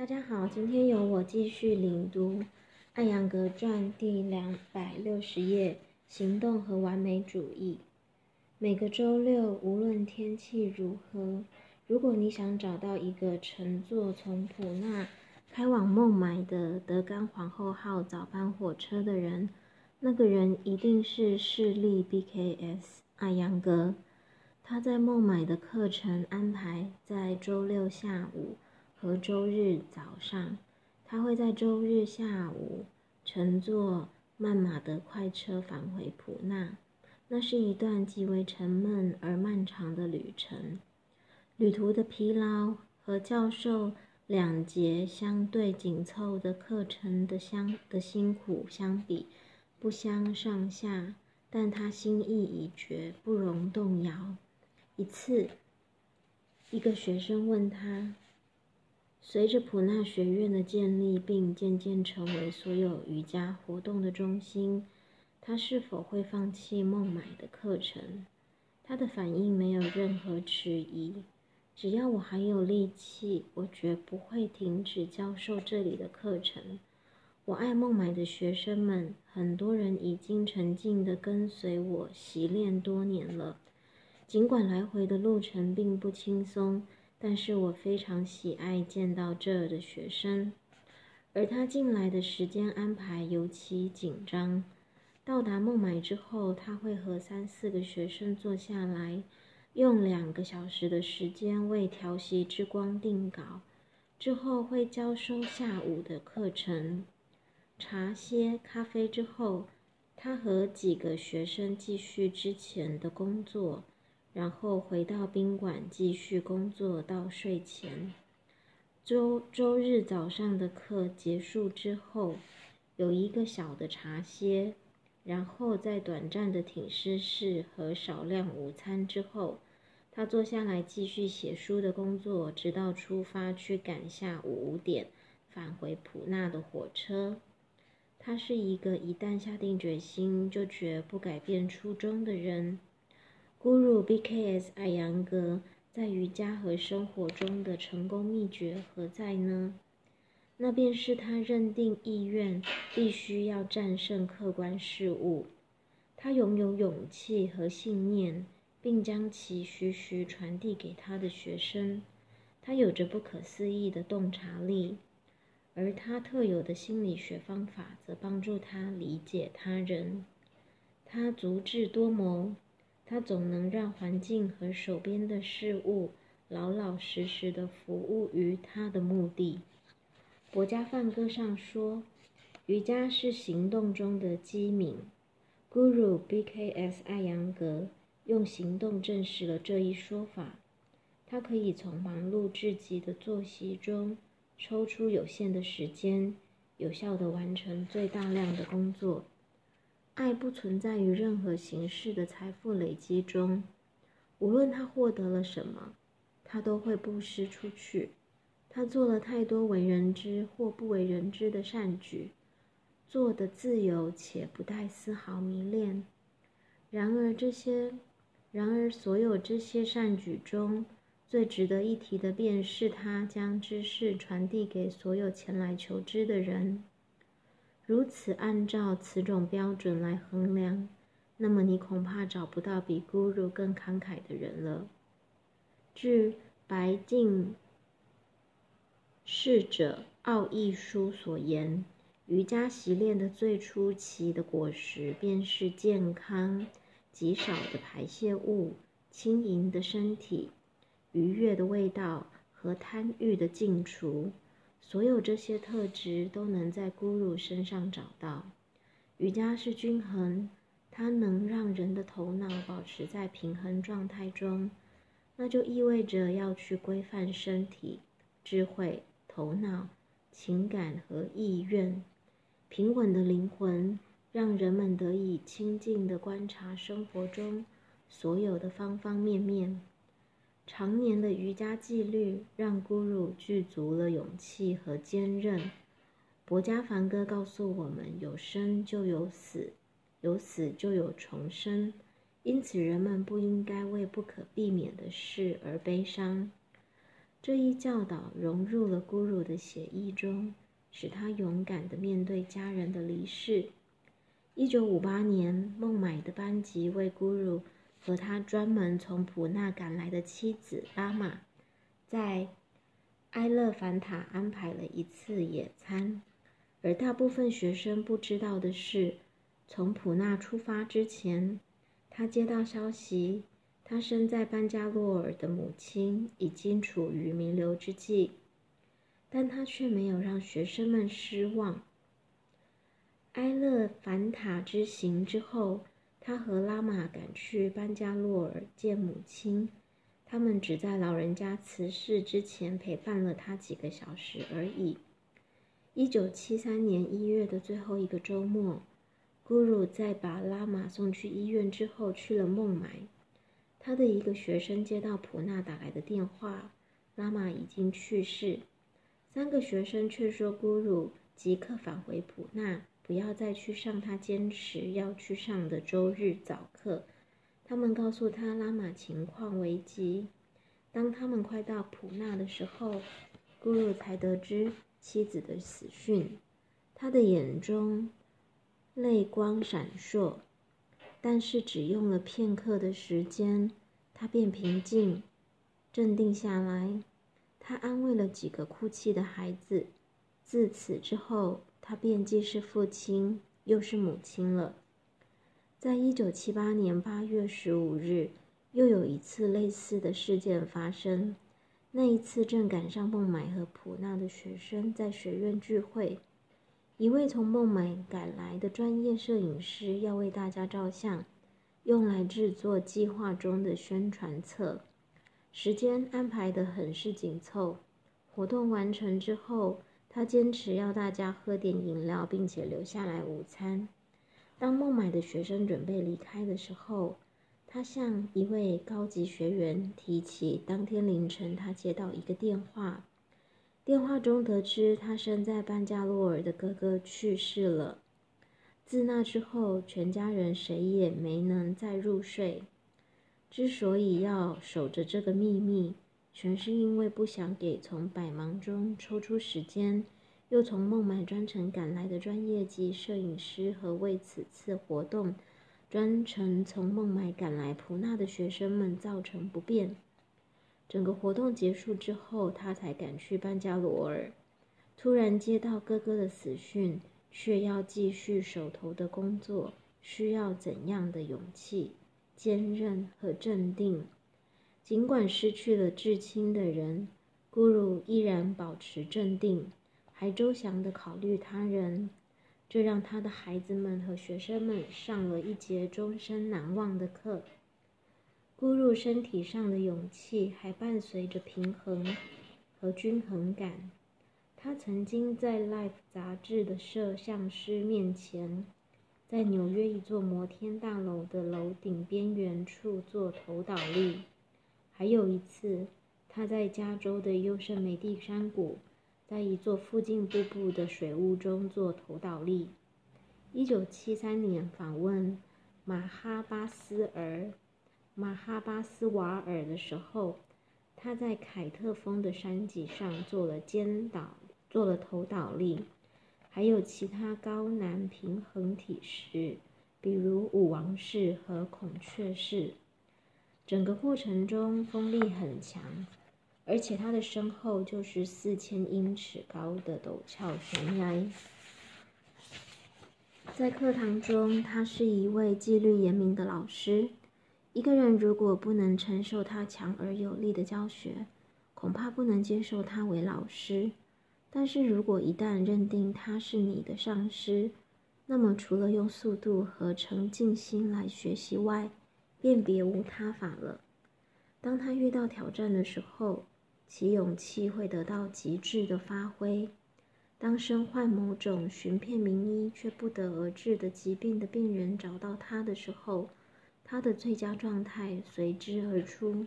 大家好，今天由我继续领读《艾扬格传》第两百六十页：行动和完美主义。每个周六，无论天气如何，如果你想找到一个乘坐从普纳开往孟买的德甘皇后号早班火车的人，那个人一定是势力 BKS 艾扬格。他在孟买的课程安排在周六下午和周日早上。他会在周日下午乘坐曼马德快车返回普纳。那是一段极为沉闷而漫长的旅程。旅途的疲劳和教授两节相对紧凑的课程的相的辛苦相比，不相上下。但他心意已决，不容动摇。一次，一个学生问他：“随着普纳学院的建立，并渐渐成为所有瑜伽活动的中心，他是否会放弃孟买的课程？”他的反应没有任何迟疑：“只要我还有力气，我绝不会停止教授这里的课程。我爱孟买的学生们，很多人已经沉静地跟随我习练多年了。”尽管来回的路程并不轻松，但是我非常喜爱见到这儿的学生，而他进来的时间安排尤其紧张。到达孟买之后，他会和三四个学生坐下来，用两个小时的时间为调息之光定稿，之后会交收下午的课程。茶歇、咖啡之后，他和几个学生继续之前的工作。然后回到宾馆继续工作到睡前。周周日早上的课结束之后，有一个小的茶歇，然后在短暂的挺尸室和少量午餐之后，他坐下来继续写书的工作，直到出发去赶下午五点返回普纳的火车。他是一个一旦下定决心就绝不改变初衷的人。Guru B.K.S. 艾扬格在瑜伽和生活中的成功秘诀何在呢？那便是他认定意愿必须要战胜客观事物。他拥有勇气和信念，并将其徐徐传递给他的学生。他有着不可思议的洞察力，而他特有的心理学方法则帮助他理解他人。他足智多谋。他总能让环境和手边的事物老老实实的服务于他的目的。国家梵歌上说：“瑜伽是行动中的机敏。” Guru B.K.S. 艾扬格用行动证实了这一说法。他可以从忙碌至极的作息中抽出有限的时间，有效地完成最大量的工作。爱不存在于任何形式的财富累积中，无论他获得了什么，他都会布施出去。他做了太多为人知或不为人知的善举，做的自由且不带丝毫迷恋。然而这些，然而所有这些善举中最值得一提的，便是他将知识传递给所有前来求知的人。如此按照此种标准来衡量，那么你恐怕找不到比 Guru 更慷慨的人了。据白净侍者奥义书所言，瑜伽习练的最初期的果实，便是健康、极少的排泄物、轻盈的身体、愉悦的味道和贪欲的净除。所有这些特质都能在 Guru 身上找到。瑜伽是均衡，它能让人的头脑保持在平衡状态中，那就意味着要去规范身体、智慧、头脑、情感和意愿。平稳的灵魂让人们得以清静地观察生活中所有的方方面面。常年的瑜伽纪律让 Guru 具足了勇气和坚韧。博加梵歌告诉我们：有生就有死，有死就有重生。因此，人们不应该为不可避免的事而悲伤。这一教导融入了咕噜的血液中，使他勇敢地面对家人的离世。一九五八年，孟买的班级为咕噜和他专门从普纳赶来的妻子拉玛，在埃勒凡塔安排了一次野餐。而大部分学生不知道的是，从普纳出发之前，他接到消息，他生在班加洛尔的母亲已经处于弥留之际，但他却没有让学生们失望。埃勒凡塔之行之后，他和拉玛赶去班加洛尔见母亲。他们只在老人家辞世之前陪伴了他几个小时而已。一九七三年一月的最后一个周末，咕噜在把拉玛送去医院之后去了孟买。他的一个学生接到普纳打来的电话，拉玛已经去世。三个学生劝说咕噜即刻返回普纳。不要再去上他坚持要去上的周日早课。他们告诉他拉玛情况危急。当他们快到普纳的时候，咕噜才得知妻子的死讯。他的眼中泪光闪烁，但是只用了片刻的时间，他便平静、镇定下来。他安慰了几个哭泣的孩子。自此之后。他便既是父亲，又是母亲了。在一九七八年八月十五日，又有一次类似的事件发生。那一次正赶上孟买和普纳的学生在学院聚会，一位从孟买赶来的专业摄影师要为大家照相，用来制作计划中的宣传册。时间安排得很是紧凑。活动完成之后。他坚持要大家喝点饮料，并且留下来午餐。当孟买的学生准备离开的时候，他向一位高级学员提起当天凌晨他接到一个电话，电话中得知他生在班加罗尔的哥哥去世了。自那之后，全家人谁也没能再入睡。之所以要守着这个秘密。全是因为不想给从百忙中抽出时间，又从孟买专程赶来的专业级摄影师和为此次活动专程从孟买赶来普纳的学生们造成不便。整个活动结束之后，他才赶去班加罗尔。突然接到哥哥的死讯，却要继续手头的工作，需要怎样的勇气、坚韧和镇定？尽管失去了至亲的人，咕噜依然保持镇定，还周详地考虑他人。这让他的孩子们和学生们上了一节终身难忘的课。咕噜身体上的勇气还伴随着平衡和均衡感。他曾经在《Life》杂志的摄像师面前，在纽约一座摩天大楼的楼顶边缘处做头倒立。还有一次，他在加州的优胜美地山谷，在一座附近瀑布的水雾中做头倒立。一九七三年访问马哈巴斯尔马哈巴斯瓦尔的时候，他在凯特峰的山脊上做了肩倒，做了头倒立。还有其他高难平衡体式，比如舞王式和孔雀式。整个过程中风力很强，而且他的身后就是四千英尺高的陡峭悬崖。在课堂中，他是一位纪律严明的老师。一个人如果不能承受他强而有力的教学，恐怕不能接受他为老师。但是如果一旦认定他是你的上司，那么除了用速度和沉静心来学习外，便别无他法了。当他遇到挑战的时候，其勇气会得到极致的发挥。当身患某种寻遍名医却不得而治的疾病的病人找到他的时候，他的最佳状态随之而出。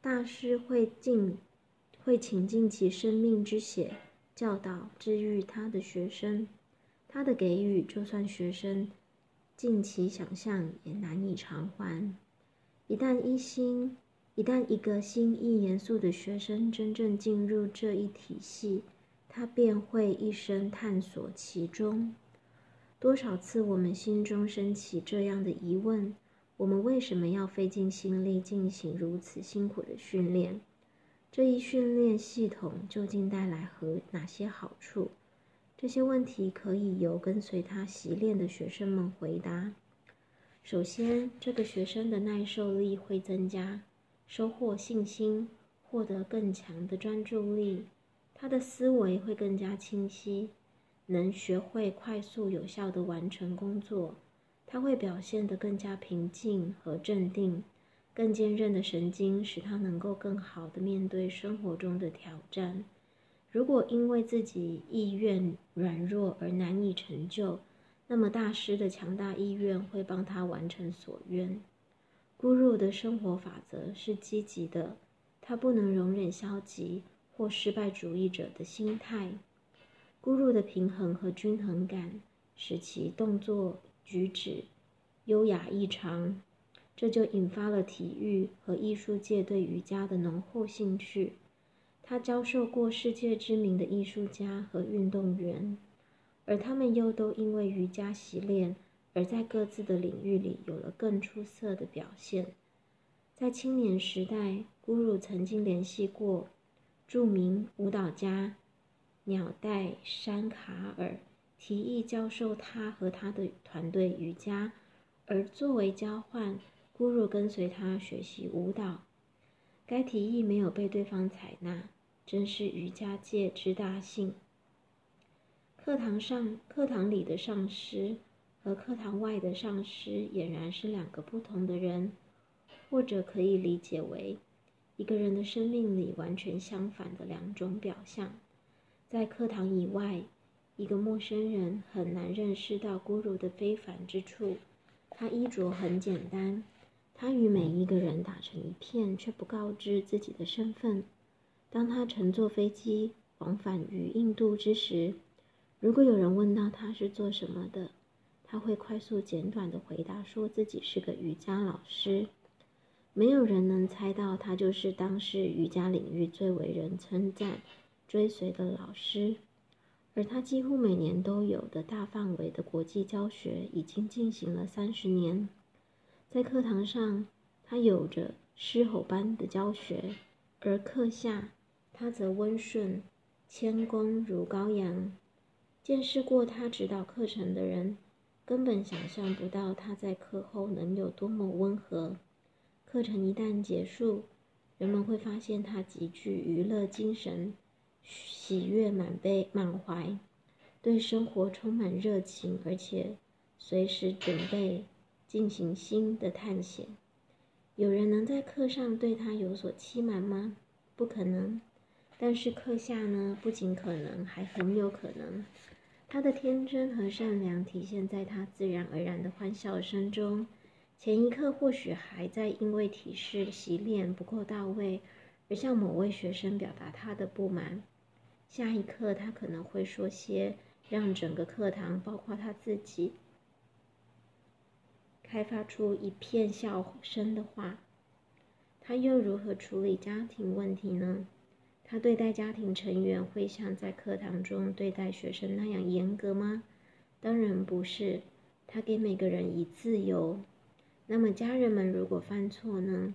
大师会尽会倾尽其生命之血，教导治愈他的学生。他的给予，就算学生。尽其想象也难以偿还。一旦一心一旦一个心意严肃的学生真正进入这一体系，他便会一生探索其中。多少次我们心中升起这样的疑问：我们为什么要费尽心力进行如此辛苦的训练？这一训练系统究竟带来和哪些好处？这些问题可以由跟随他习练的学生们回答。首先，这个学生的耐受力会增加。收获信心，获得更强的专注力，他的思维会更加清晰，能学会快速有效地完成工作。他会表现得更加平静和镇定，更坚韧的神经使他能够更好地面对生活中的挑战。如果因为自己意愿软弱而难以成就，那么大师的强大意愿会帮他完成所愿。孤入的生活法则是积极的，他不能容忍消极或失败主义者的心态。孤入的平衡和均衡感使其动作举止优雅异常，这就引发了体育和艺术界对瑜伽的浓厚兴趣。他教授过世界知名的艺术家和运动员，而他们又都因为瑜伽习练。而在各自的领域里有了更出色的表现。在青年时代，咕噜曾经联系过著名舞蹈家鸟代山卡尔，提议教授他和他的团队瑜伽，而作为交换，咕噜跟随他学习舞蹈。该提议没有被对方采纳，真是瑜伽界之大幸。课堂上，课堂里的上师。和课堂外的上师俨然是两个不同的人，或者可以理解为一个人的生命里完全相反的两种表象。在课堂以外，一个陌生人很难认识到咕噜的非凡之处。他衣着很简单，他与每一个人打成一片，却不告知自己的身份。当他乘坐飞机往返于印度之时，如果有人问到他是做什么的，他会快速简短的回答，说自己是个瑜伽老师。没有人能猜到，他就是当时瑜伽领域最为人称赞、追随的老师。而他几乎每年都有的大范围的国际教学，已经进行了三十年。在课堂上，他有着狮吼般的教学；而课下，他则温顺、谦恭如羔羊。见识过他指导课程的人。根本想象不到他在课后能有多么温和。课程一旦结束，人们会发现他极具娱乐精神，喜悦满杯满怀，对生活充满热情，而且随时准备进行新的探险。有人能在课上对他有所欺瞒吗？不可能。但是课下呢？不仅可能，还很有可能。他的天真和善良体现在他自然而然的欢笑声中。前一刻或许还在因为体式洗练不够到位而向某位学生表达他的不满，下一刻他可能会说些让整个课堂，包括他自己，开发出一片笑声的话。他又如何处理家庭问题呢？他对待家庭成员会像在课堂中对待学生那样严格吗？当然不是。他给每个人以自由。那么家人们如果犯错呢？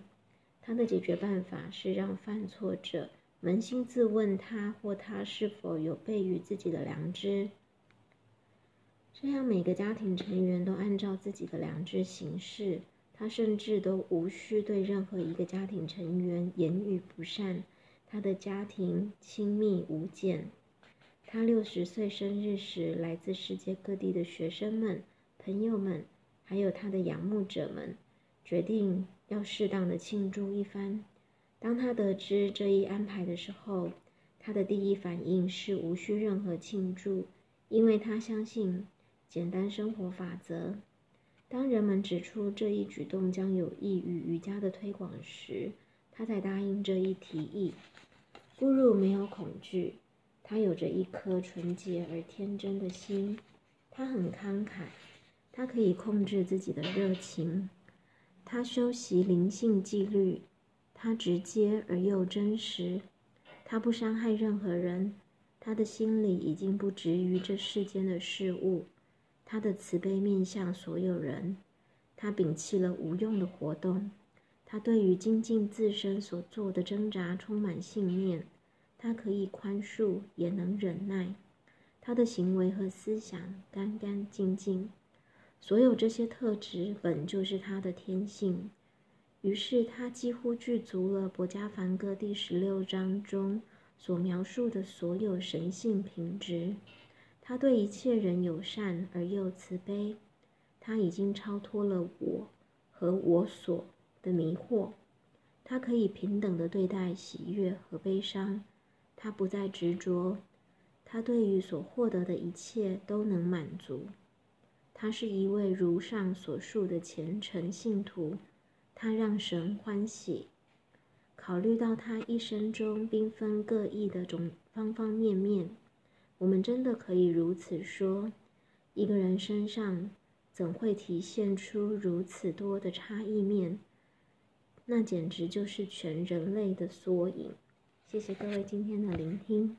他的解决办法是让犯错者扪心自问，他或他是否有悖于自己的良知。这样每个家庭成员都按照自己的良知行事。他甚至都无需对任何一个家庭成员言语不善。他的家庭亲密无间。他六十岁生日时，来自世界各地的学生们、朋友们，还有他的仰慕者们，决定要适当的庆祝一番。当他得知这一安排的时候，他的第一反应是无需任何庆祝，因为他相信简单生活法则。当人们指出这一举动将有益于瑜伽的推广时，他才答应这一提议。咕噜没有恐惧，他有着一颗纯洁而天真的心。他很慷慨，他可以控制自己的热情。他修习灵性纪律，他直接而又真实，他不伤害任何人，他的心里已经不执于这世间的事物，他的慈悲面向所有人，他摒弃了无用的活动，他对于精进自身所做的挣扎充满信念，他可以宽恕，也能忍耐，他的行为和思想干干净净，所有这些特质本就是他的天性。于是，他几乎具足了《博加梵歌》第十六章中所描述的所有神性品质。他对一切人友善而又慈悲。他已经超脱了我和我所的迷惑。他可以平等的对待喜悦和悲伤。他不再执着。他对于所获得的一切都能满足。他是一位如上所述的虔诚信徒。他让神欢喜。考虑到他一生中缤纷各异的种方方面面，我们真的可以如此说：一个人身上怎会体现出如此多的差异面？那简直就是全人类的缩影。谢谢各位今天的聆听。